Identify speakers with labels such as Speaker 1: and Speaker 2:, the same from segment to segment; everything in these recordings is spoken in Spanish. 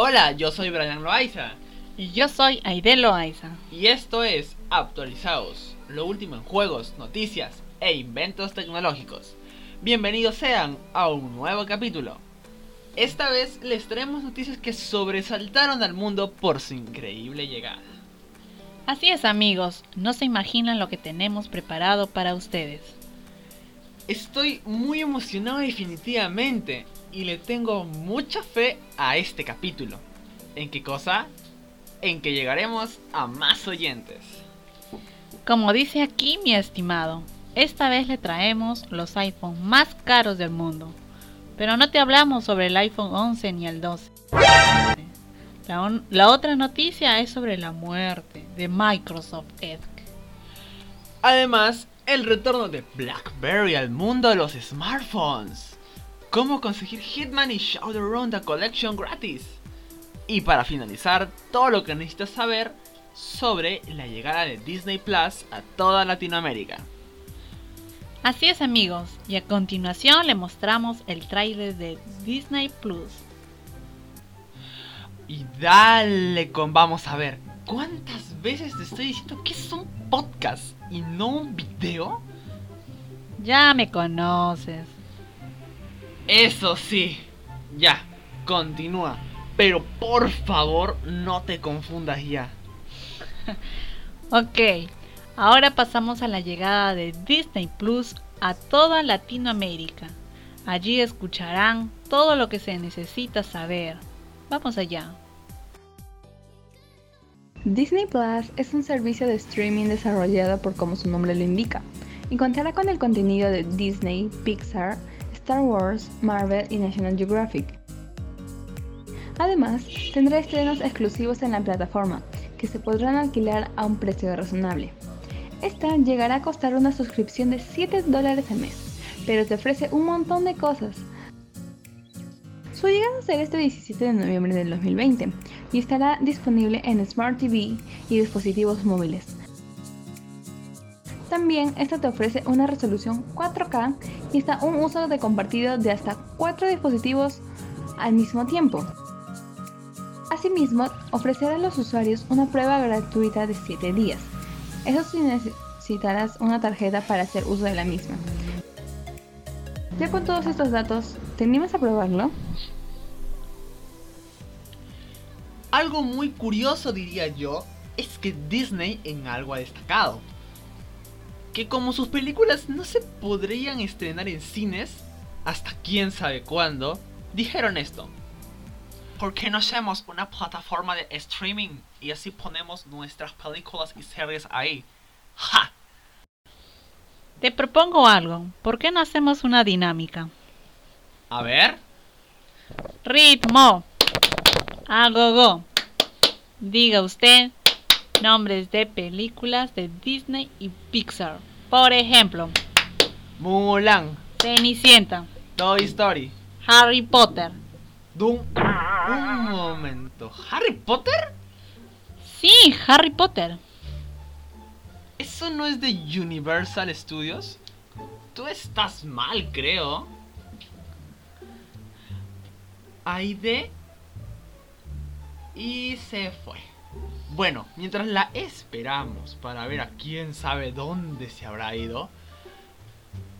Speaker 1: Hola, yo soy Brian Loaiza.
Speaker 2: Y yo soy Aide Loaiza.
Speaker 1: Y esto es Actualizados, lo último en juegos, noticias e inventos tecnológicos. Bienvenidos sean a un nuevo capítulo. Esta vez les traemos noticias que sobresaltaron al mundo por su increíble llegada.
Speaker 2: Así es amigos, no se imaginan lo que tenemos preparado para ustedes.
Speaker 1: Estoy muy emocionado definitivamente y le tengo mucha fe a este capítulo. ¿En qué cosa? En que llegaremos a más oyentes.
Speaker 2: Como dice aquí mi estimado, esta vez le traemos los iPhones más caros del mundo. Pero no te hablamos sobre el iPhone 11 ni el 12. La, la otra noticia es sobre la muerte de Microsoft Edge.
Speaker 1: Además, el retorno de BlackBerry al mundo de los smartphones. Cómo conseguir Hitman y Shadowrun The Collection gratis. Y para finalizar, todo lo que necesitas saber sobre la llegada de Disney Plus a toda Latinoamérica.
Speaker 2: Así es amigos, y a continuación le mostramos el trailer de Disney Plus.
Speaker 1: Y dale con vamos a ver, ¿cuántas veces te estoy diciendo que es un podcast y no un video?
Speaker 2: Ya me conoces.
Speaker 1: Eso sí, ya, continúa. Pero por favor no te confundas ya.
Speaker 2: ok, Ahora pasamos a la llegada de Disney Plus a toda Latinoamérica. Allí escucharán todo lo que se necesita saber. Vamos allá.
Speaker 3: Disney Plus es un servicio de streaming desarrollado por como su nombre lo indica, y contará con el contenido de Disney, Pixar, Star Wars, Marvel y National Geographic. Además, tendrá estrenos exclusivos en la plataforma, que se podrán alquilar a un precio razonable. Esta llegará a costar una suscripción de 7 dólares al mes, pero te ofrece un montón de cosas. Su llegada será este 17 de noviembre del 2020 y estará disponible en Smart TV y dispositivos móviles. También esta te ofrece una resolución 4K y está un uso de compartido de hasta 4 dispositivos al mismo tiempo. Asimismo, ofrecerá a los usuarios una prueba gratuita de 7 días eso sí necesitarás una tarjeta para hacer uso de la misma. Ya con todos estos datos, ¿te a probarlo?
Speaker 1: Algo muy curioso diría yo es que Disney en algo ha destacado. Que como sus películas no se podrían estrenar en cines hasta quién sabe cuándo, dijeron esto. ¿Por qué no hacemos una plataforma de streaming y así ponemos nuestras películas y series ahí? ¡Ja!
Speaker 2: Te propongo algo. ¿Por qué no hacemos una dinámica?
Speaker 1: A ver.
Speaker 2: Ritmo. A go, Diga usted nombres de películas de Disney y Pixar. Por ejemplo,
Speaker 1: Mulan,
Speaker 2: Cenicienta,
Speaker 1: Toy Story,
Speaker 2: Harry Potter,
Speaker 1: Doom. Un momento. ¿Harry Potter?
Speaker 2: Sí, Harry Potter.
Speaker 1: ¿Eso no es de Universal Studios? Tú estás mal, creo. Aide. Y se fue. Bueno, mientras la esperamos para ver a quién sabe dónde se habrá ido,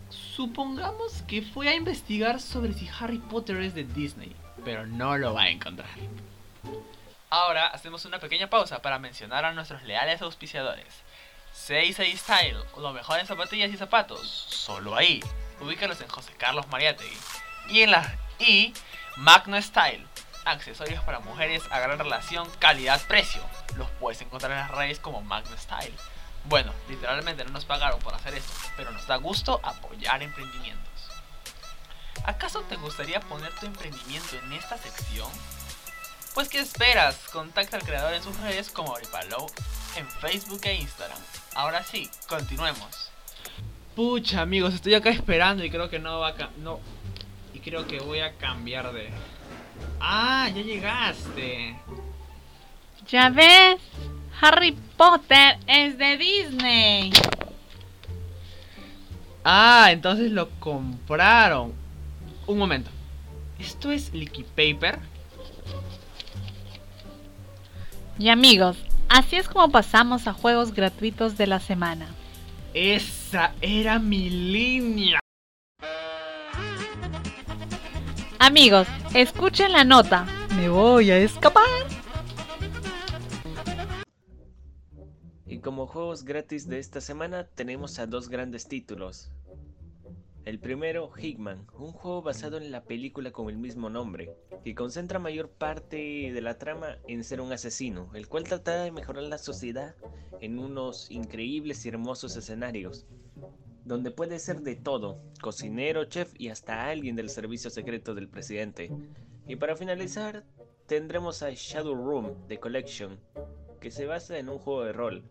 Speaker 1: supongamos que fue a investigar sobre si Harry Potter es de Disney pero no lo va a encontrar. Ahora hacemos una pequeña pausa para mencionar a nuestros leales auspiciadores. 66 Style, lo mejor en zapatillas y zapatos, solo ahí. Ubícalos en José Carlos Mariategui. Y en la y Magno Style, accesorios para mujeres a gran relación calidad-precio. Los puedes encontrar en las redes como Magno Style. Bueno, literalmente no nos pagaron por hacer esto, pero nos da gusto apoyar emprendimientos. ¿Acaso te gustaría poner tu emprendimiento en esta sección? Pues ¿qué esperas? Contacta al creador en sus redes como Oripalo en Facebook e Instagram. Ahora sí, continuemos. Pucha amigos, estoy acá esperando y creo que no va a... No. Y creo que voy a cambiar de... Ah, ya llegaste.
Speaker 2: Ya ves, Harry Potter es de Disney.
Speaker 1: Ah, entonces lo compraron. Un momento. ¿Esto es Liquid Paper?
Speaker 2: Y amigos, así es como pasamos a juegos gratuitos de la semana.
Speaker 1: Esa era mi línea.
Speaker 2: Amigos, escuchen la nota. Me voy a escapar.
Speaker 4: Y como juegos gratis de esta semana tenemos a dos grandes títulos. El primero, Hickman, un juego basado en la película con el mismo nombre, que concentra mayor parte de la trama en ser un asesino, el cual trata de mejorar la sociedad en unos increíbles y hermosos escenarios, donde puede ser de todo, cocinero, chef y hasta alguien del servicio secreto del presidente. Y para finalizar, tendremos a Shadow Room The Collection, que se basa en un juego de rol,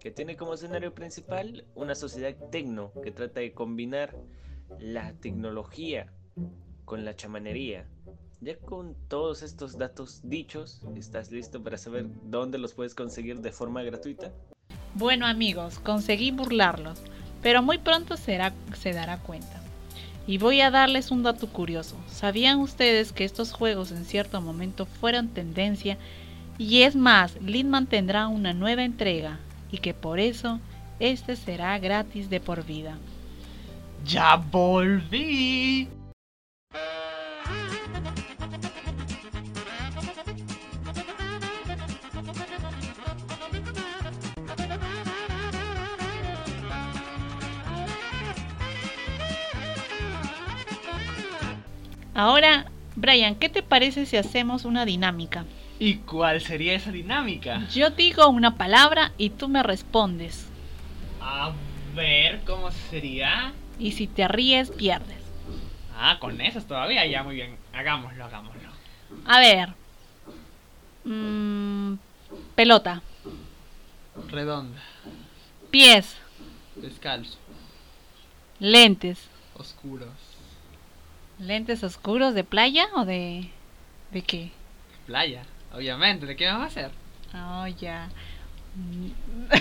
Speaker 4: que tiene como escenario principal una sociedad tecno que trata de combinar la tecnología con la chamanería. Ya con todos estos datos dichos, ¿estás listo para saber dónde los puedes conseguir de forma gratuita?
Speaker 2: Bueno amigos, conseguí burlarlos, pero muy pronto se dará cuenta. Y voy a darles un dato curioso. ¿Sabían ustedes que estos juegos en cierto momento fueron tendencia? Y es más, Lidman tendrá una nueva entrega y que por eso este será gratis de por vida.
Speaker 1: ¡Ya volví!
Speaker 2: Ahora, Brian, ¿qué te parece si hacemos una dinámica?
Speaker 1: ¿Y cuál sería esa dinámica?
Speaker 2: Yo digo una palabra y tú me respondes.
Speaker 1: A ver, ¿cómo sería?
Speaker 2: Y si te ríes, pierdes.
Speaker 1: Ah, con esas todavía, ya muy bien. Hagámoslo, hagámoslo.
Speaker 2: A ver. Mm, pelota.
Speaker 1: Redonda,
Speaker 2: Pies.
Speaker 1: descalzo,
Speaker 2: Lentes.
Speaker 1: oscuros.
Speaker 2: ¿Lentes oscuros de playa o de... de qué?
Speaker 1: Playa, obviamente. ¿De qué vamos a hacer?
Speaker 2: Oh, ya.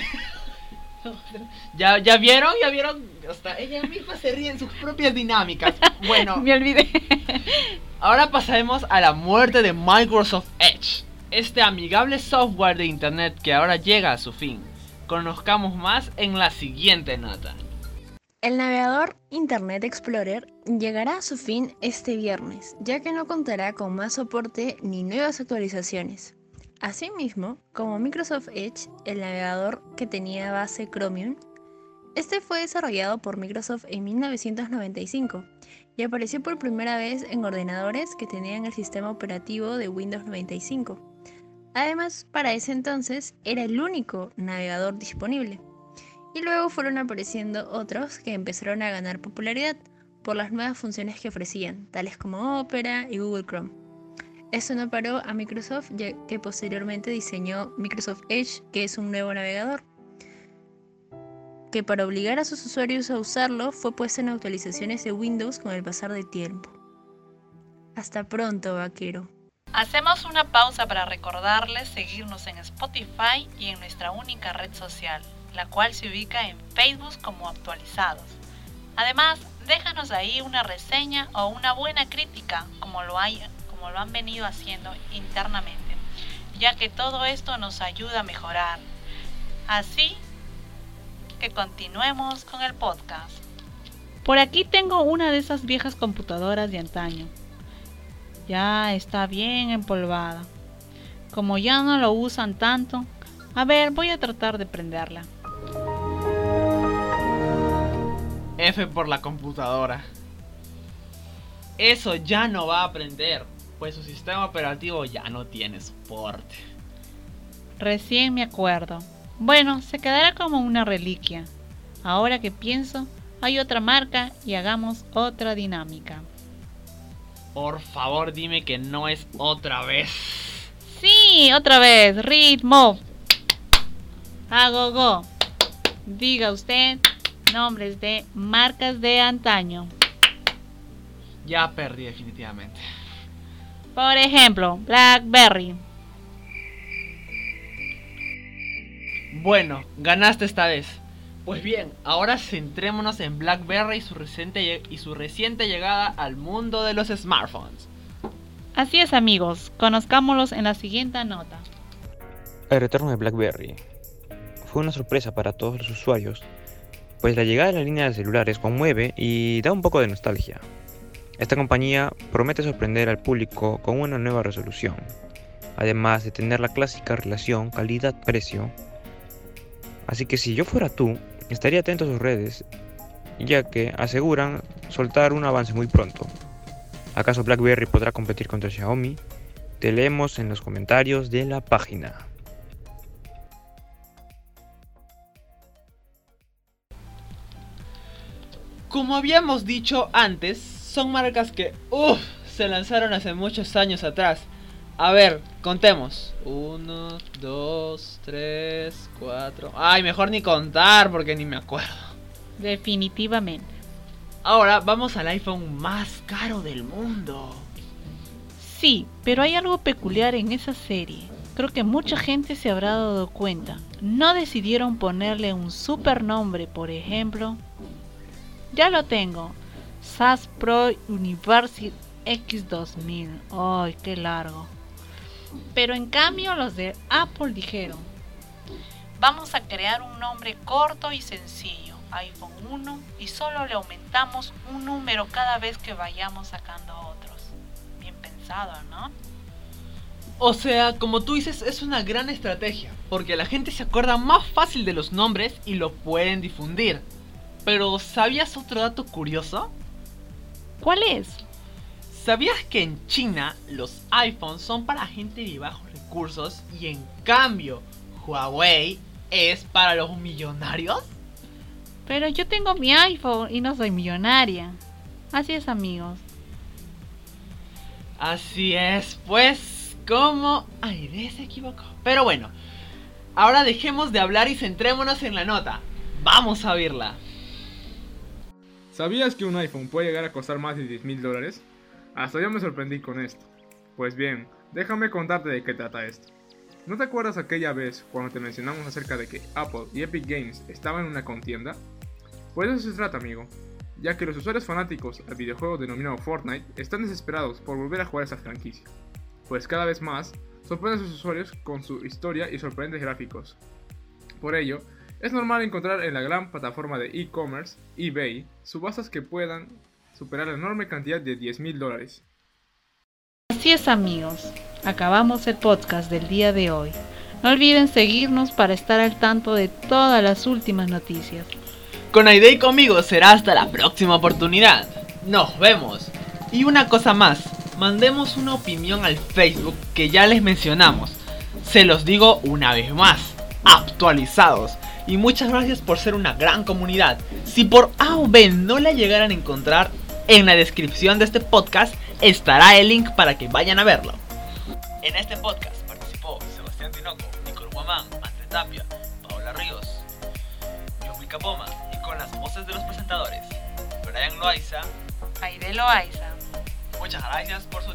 Speaker 1: ¿Ya, ¿Ya vieron? ¿Ya vieron? Hasta ella misma se ríe en sus propias dinámicas. Bueno,
Speaker 2: Me olvidé.
Speaker 1: ahora pasaremos a la muerte de Microsoft Edge. Este amigable software de internet que ahora llega a su fin. Conozcamos más en la siguiente nota.
Speaker 5: El navegador Internet Explorer llegará a su fin este viernes, ya que no contará con más soporte ni nuevas actualizaciones. Asimismo, como Microsoft Edge, el navegador que tenía base Chromium, este fue desarrollado por Microsoft en 1995 y apareció por primera vez en ordenadores que tenían el sistema operativo de Windows 95. Además, para ese entonces era el único navegador disponible. Y luego fueron apareciendo otros que empezaron a ganar popularidad por las nuevas funciones que ofrecían, tales como Opera y Google Chrome. Esto no paró a Microsoft, ya que posteriormente diseñó Microsoft Edge, que es un nuevo navegador, que para obligar a sus usuarios a usarlo fue puesto en actualizaciones de Windows con el pasar del tiempo. Hasta pronto, vaquero.
Speaker 2: Hacemos una pausa para recordarles seguirnos en Spotify y en nuestra única red social, la cual se ubica en Facebook como actualizados. Además, déjanos ahí una reseña o una buena crítica, como lo, hay, como lo han venido haciendo internamente, ya que todo esto nos ayuda a mejorar. Así que continuemos con el podcast. Por aquí tengo una de esas viejas computadoras de antaño. Ya está bien empolvada. Como ya no lo usan tanto, a ver, voy a tratar de prenderla.
Speaker 1: F por la computadora. Eso ya no va a aprender, pues su sistema operativo ya no tiene soporte.
Speaker 2: Recién me acuerdo. Bueno, se quedará como una reliquia. Ahora que pienso, hay otra marca y hagamos otra dinámica.
Speaker 1: Por favor, dime que no es otra vez.
Speaker 2: Sí, otra vez, ritmo. A go go. Diga usted nombres de marcas de antaño.
Speaker 1: Ya perdí definitivamente.
Speaker 2: Por ejemplo, BlackBerry.
Speaker 1: Bueno, ganaste esta vez. Pues bien, ahora centrémonos en BlackBerry y su reciente, y su reciente llegada al mundo de los smartphones.
Speaker 2: Así es amigos, conozcámoslos en la siguiente nota.
Speaker 6: el retorno de BlackBerry. Fue una sorpresa para todos los usuarios, pues la llegada de la línea de celulares conmueve y da un poco de nostalgia. Esta compañía promete sorprender al público con una nueva resolución, además de tener la clásica relación calidad-precio. Así que si yo fuera tú, estaría atento a sus redes, ya que aseguran soltar un avance muy pronto. ¿Acaso BlackBerry podrá competir contra Xiaomi? Te leemos en los comentarios de la página.
Speaker 1: Como habíamos dicho antes, son marcas que, uff, se lanzaron hace muchos años atrás. A ver, contemos. Uno, dos, tres, cuatro. Ay, mejor ni contar porque ni me acuerdo.
Speaker 2: Definitivamente.
Speaker 1: Ahora vamos al iPhone más caro del mundo.
Speaker 2: Sí, pero hay algo peculiar en esa serie. Creo que mucha gente se habrá dado cuenta. No decidieron ponerle un super nombre, por ejemplo. Ya lo tengo. SAS Pro University X2000. Ay, qué largo. Pero en cambio los de Apple dijeron, vamos a crear un nombre corto y sencillo, iPhone 1, y solo le aumentamos un número cada vez que vayamos sacando otros. Bien pensado, ¿no?
Speaker 1: O sea, como tú dices, es una gran estrategia, porque la gente se acuerda más fácil de los nombres y lo pueden difundir. Pero, ¿sabías otro dato curioso?
Speaker 2: ¿Cuál es?
Speaker 1: ¿Sabías que en China los iPhones son para gente de bajos recursos y en cambio Huawei es para los millonarios?
Speaker 2: Pero yo tengo mi iPhone y no soy millonaria. Así es amigos.
Speaker 1: Así es, pues, como Aide se equivocó. Pero bueno, ahora dejemos de hablar y centrémonos en la nota. Vamos a verla.
Speaker 7: ¿Sabías que un iPhone puede llegar a costar más de 10 mil dólares? Hasta yo me sorprendí con esto. Pues bien, déjame contarte de qué trata esto. ¿No te acuerdas aquella vez cuando te mencionamos acerca de que Apple y Epic Games estaban en una contienda? Pues eso se trata, amigo, ya que los usuarios fanáticos al videojuego denominado Fortnite están desesperados por volver a jugar esa franquicia, pues cada vez más sorprende a sus usuarios con su historia y sorprendentes gráficos. Por ello, es normal encontrar en la gran plataforma de e-commerce, eBay, subastas que puedan superar la enorme cantidad de 10 mil dólares.
Speaker 2: Así es amigos, acabamos el podcast del día de hoy. No olviden seguirnos para estar al tanto de todas las últimas noticias.
Speaker 1: Con Aide y conmigo será hasta la próxima oportunidad. Nos vemos. Y una cosa más, mandemos una opinión al Facebook que ya les mencionamos. Se los digo una vez más, actualizados. Y muchas gracias por ser una gran comunidad. Si por A o B no la llegaran a encontrar, en la descripción de este podcast estará el link para que vayan a verlo. En este podcast participó Sebastián Tinoco, Nicole Guamán, André Tapia, Paola Ríos, Yumi Capoma y con las voces de los presentadores, Brian Loaiza.
Speaker 2: Aide Loaiza.
Speaker 1: Muchas gracias por su